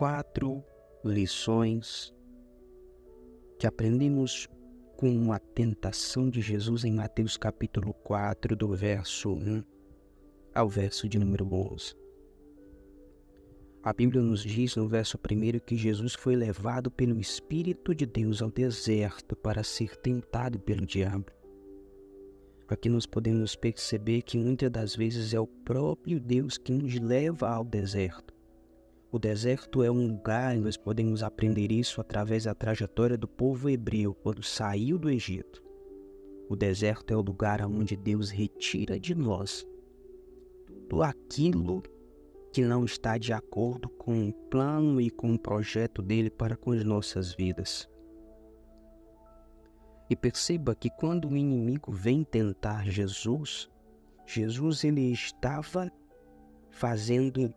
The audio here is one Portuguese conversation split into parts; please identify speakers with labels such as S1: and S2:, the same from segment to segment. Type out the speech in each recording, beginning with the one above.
S1: quatro lições que aprendemos com a tentação de Jesus em Mateus capítulo 4, do verso 1 ao verso de número 11. A Bíblia nos diz no verso 1 que Jesus foi levado pelo Espírito de Deus ao deserto para ser tentado pelo diabo. Aqui nós podemos perceber que muitas das vezes é o próprio Deus que nos leva ao deserto. O deserto é um lugar, e nós podemos aprender isso através da trajetória do povo hebreu quando saiu do Egito. O deserto é o lugar onde Deus retira de nós tudo aquilo que não está de acordo com o plano e com o projeto dele para com as nossas vidas. E perceba que quando o inimigo vem tentar Jesus, Jesus ele estava fazendo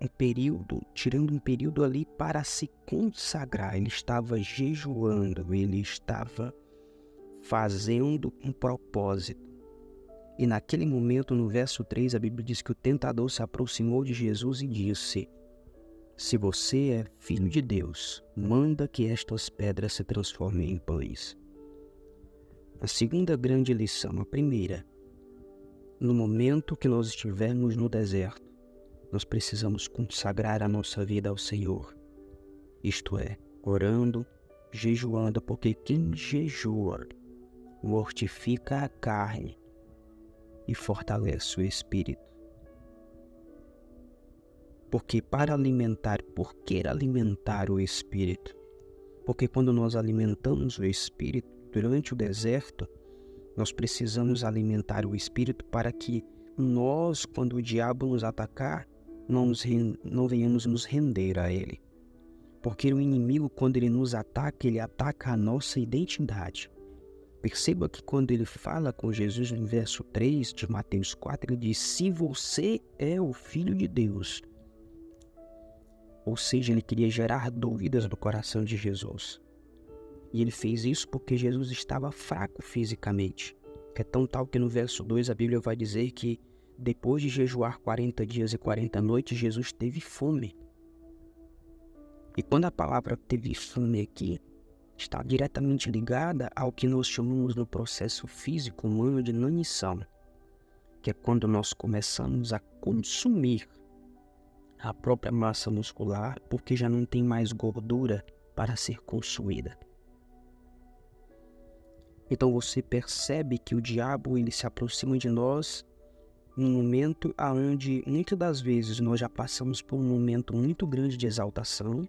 S1: um período, tirando um período ali para se consagrar. Ele estava jejuando, ele estava fazendo um propósito. E naquele momento, no verso 3, a Bíblia diz que o tentador se aproximou de Jesus e disse: Se você é filho de Deus, manda que estas pedras se transformem em pães. A segunda grande lição, a primeira, no momento que nós estivermos no deserto, nós precisamos consagrar a nossa vida ao Senhor. Isto é, orando, jejuando, porque quem jejua mortifica a carne e fortalece o espírito. Porque para alimentar, por que alimentar o espírito? Porque quando nós alimentamos o espírito durante o deserto, nós precisamos alimentar o espírito para que nós, quando o diabo nos atacar, não, nos, não venhamos nos render a ele. Porque o inimigo, quando ele nos ataca, ele ataca a nossa identidade. Perceba que quando ele fala com Jesus no verso 3 de Mateus 4, ele diz: Se você é o filho de Deus. Ou seja, ele queria gerar dúvidas no coração de Jesus. E ele fez isso porque Jesus estava fraco fisicamente. É tão tal que no verso 2 a Bíblia vai dizer que depois de jejuar 40 dias e 40 noites, Jesus teve fome. E quando a palavra teve fome aqui, está diretamente ligada ao que nós chamamos no processo físico humano de nanição, que é quando nós começamos a consumir a própria massa muscular porque já não tem mais gordura para ser consumida. Então você percebe que o diabo ele se aproxima de nós num momento onde muitas das vezes nós já passamos por um momento muito grande de exaltação,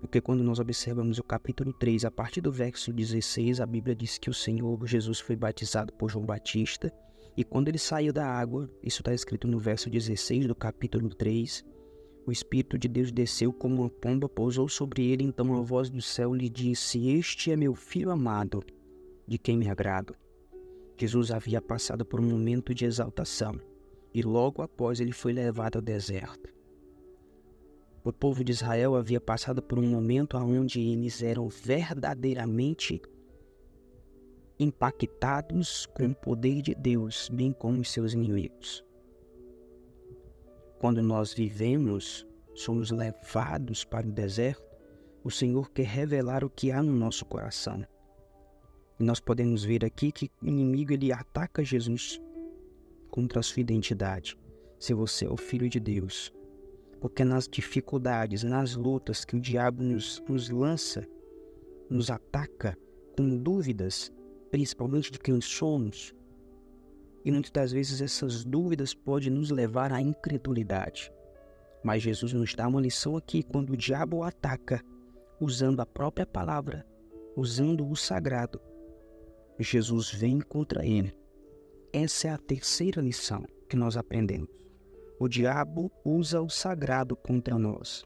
S1: porque quando nós observamos o capítulo 3, a partir do verso 16, a Bíblia diz que o Senhor Jesus foi batizado por João Batista, e quando ele saiu da água, isso está escrito no verso 16 do capítulo 3, o Espírito de Deus desceu como uma pomba, pousou sobre ele, então a voz do céu lhe disse: Este é meu filho amado, de quem me agrado. Jesus havia passado por um momento de exaltação, e logo após ele foi levado ao deserto. O povo de Israel havia passado por um momento onde eles eram verdadeiramente impactados com o poder de Deus, bem como os seus inimigos. Quando nós vivemos, somos levados para o deserto, o Senhor quer revelar o que há no nosso coração. E nós podemos ver aqui que o inimigo ele ataca Jesus contra a sua identidade. Se você é o filho de Deus, porque nas dificuldades, nas lutas que o diabo nos, nos lança, nos ataca com dúvidas, principalmente de quem somos, e muitas das vezes essas dúvidas podem nos levar à incredulidade. Mas Jesus nos dá uma lição aqui quando o diabo ataca, usando a própria palavra, usando o sagrado. Jesus vem contra ele. Essa é a terceira lição que nós aprendemos. O diabo usa o sagrado contra nós.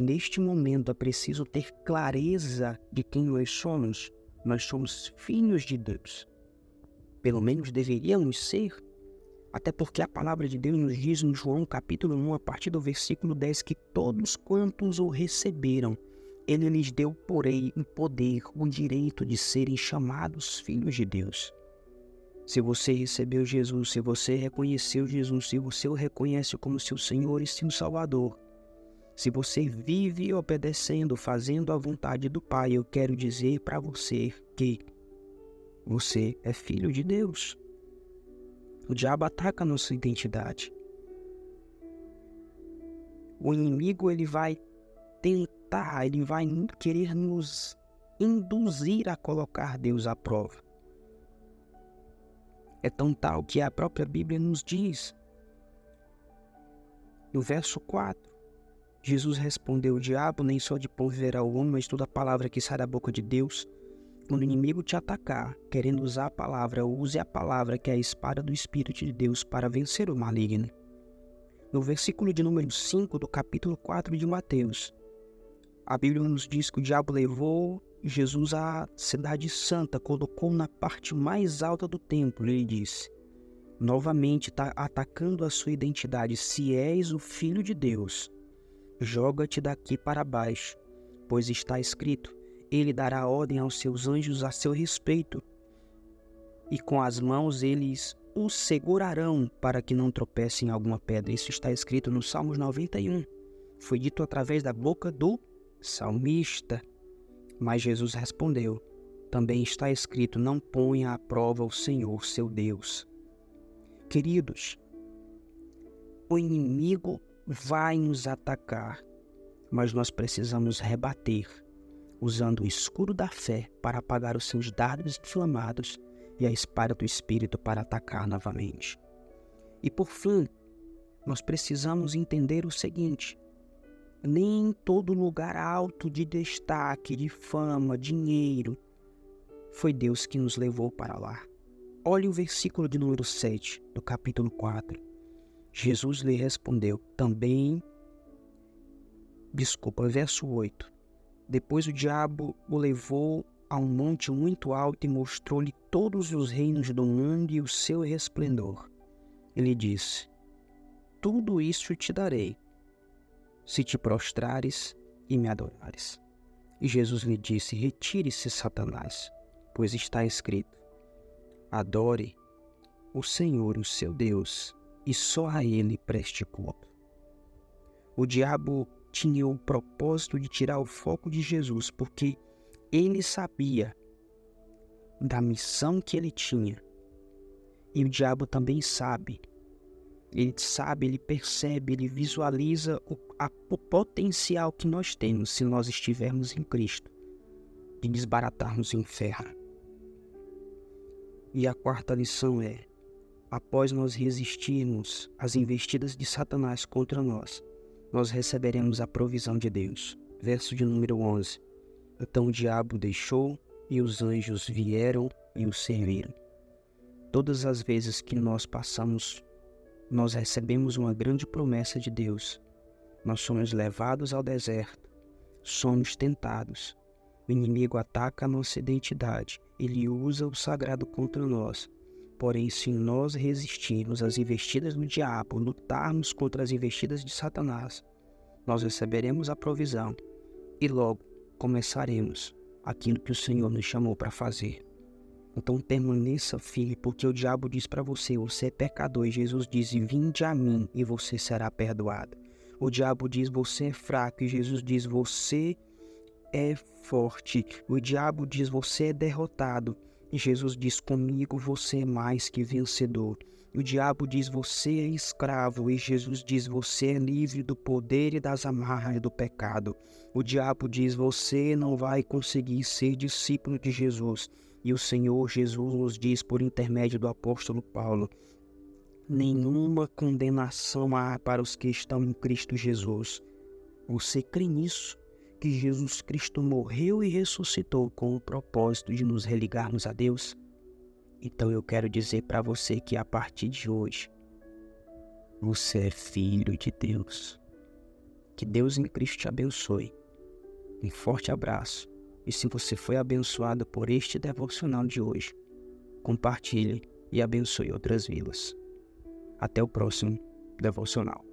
S1: Neste momento é preciso ter clareza de quem nós somos. Nós somos filhos de Deus. Pelo menos deveríamos ser. Até porque a palavra de Deus nos diz no João capítulo 1, a partir do versículo 10, que todos quantos o receberam, ele lhes deu, porém, o poder, o direito de serem chamados filhos de Deus. Se você recebeu Jesus, se você reconheceu Jesus, se você o reconhece como seu Senhor e seu Salvador, Se você vive obedecendo, fazendo a vontade do Pai, eu quero dizer para você que você é filho de Deus. O diabo ataca a nossa identidade. O inimigo ele vai tentar, ele vai querer nos induzir a colocar Deus à prova. É tão tal que a própria Bíblia nos diz. No verso 4, Jesus respondeu: O diabo nem só de pão viverá o homem, mas toda palavra que sai da boca de Deus. Quando o inimigo te atacar, querendo usar a palavra, use a palavra que é a espada do Espírito de Deus para vencer o maligno. No versículo de número 5 do capítulo 4 de Mateus, a Bíblia nos diz que o diabo levou Jesus à cidade santa, colocou na parte mais alta do templo e disse, novamente está atacando a sua identidade: se és o filho de Deus, joga-te daqui para baixo, pois está escrito: Ele dará ordem aos seus anjos a seu respeito, e com as mãos eles o segurarão para que não tropece em alguma pedra. Isso está escrito no Salmos 91. Foi dito através da boca do salmista. Mas Jesus respondeu: Também está escrito: Não ponha à prova o Senhor, seu Deus. Queridos, o inimigo vai nos atacar, mas nós precisamos rebater, usando o escudo da fé para apagar os seus dardos inflamados e a espada do Espírito para atacar novamente. E por fim, nós precisamos entender o seguinte: nem todo lugar alto de destaque, de fama, dinheiro, foi Deus que nos levou para lá. Olhe o versículo de número 7 do capítulo 4. Jesus lhe respondeu também. Desculpa, verso 8. Depois o diabo o levou a um monte muito alto e mostrou-lhe todos os reinos do mundo e o seu resplendor. Ele disse: Tudo isso te darei, se te prostrares e me adorares. E Jesus lhe disse: Retire-se, Satanás, pois está escrito: Adore o Senhor, o seu Deus, e só a ele preste culto. O diabo tinha o propósito de tirar o foco de Jesus, porque ele sabia da missão que ele tinha. E o diabo também sabe. Ele sabe, ele percebe, ele visualiza o, a, o potencial que nós temos se nós estivermos em Cristo de desbaratarmos o inferno. E a quarta lição é: após nós resistirmos às investidas de Satanás contra nós, nós receberemos a provisão de Deus. Verso de número 11. Então o diabo deixou e os anjos vieram e o serviram. Todas as vezes que nós passamos, nós recebemos uma grande promessa de Deus. Nós somos levados ao deserto, somos tentados. O inimigo ataca a nossa identidade, ele usa o sagrado contra nós Porém, se nós resistirmos às investidas do diabo, lutarmos contra as investidas de Satanás, nós receberemos a provisão e logo começaremos aquilo que o Senhor nos chamou para fazer. Então permaneça firme, porque o diabo diz para você: você é pecador, e Jesus diz: vinde a mim e você será perdoado. O diabo diz: você é fraco, e Jesus diz: você é forte. O diabo diz: você é derrotado. E Jesus diz: Comigo você é mais que vencedor. O diabo diz: Você é escravo. E Jesus diz: Você é livre do poder e das amarras do pecado. O diabo diz: Você não vai conseguir ser discípulo de Jesus. E o Senhor Jesus nos diz, por intermédio do apóstolo Paulo: Nenhuma condenação há para os que estão em Cristo Jesus. Você crê nisso? que Jesus Cristo morreu e ressuscitou com o propósito de nos religarmos a Deus? Então eu quero dizer para você que a partir de hoje, você é filho de Deus. Que Deus em Cristo te abençoe. Um forte abraço. E se você foi abençoado por este devocional de hoje, compartilhe e abençoe outras vidas. Até o próximo devocional.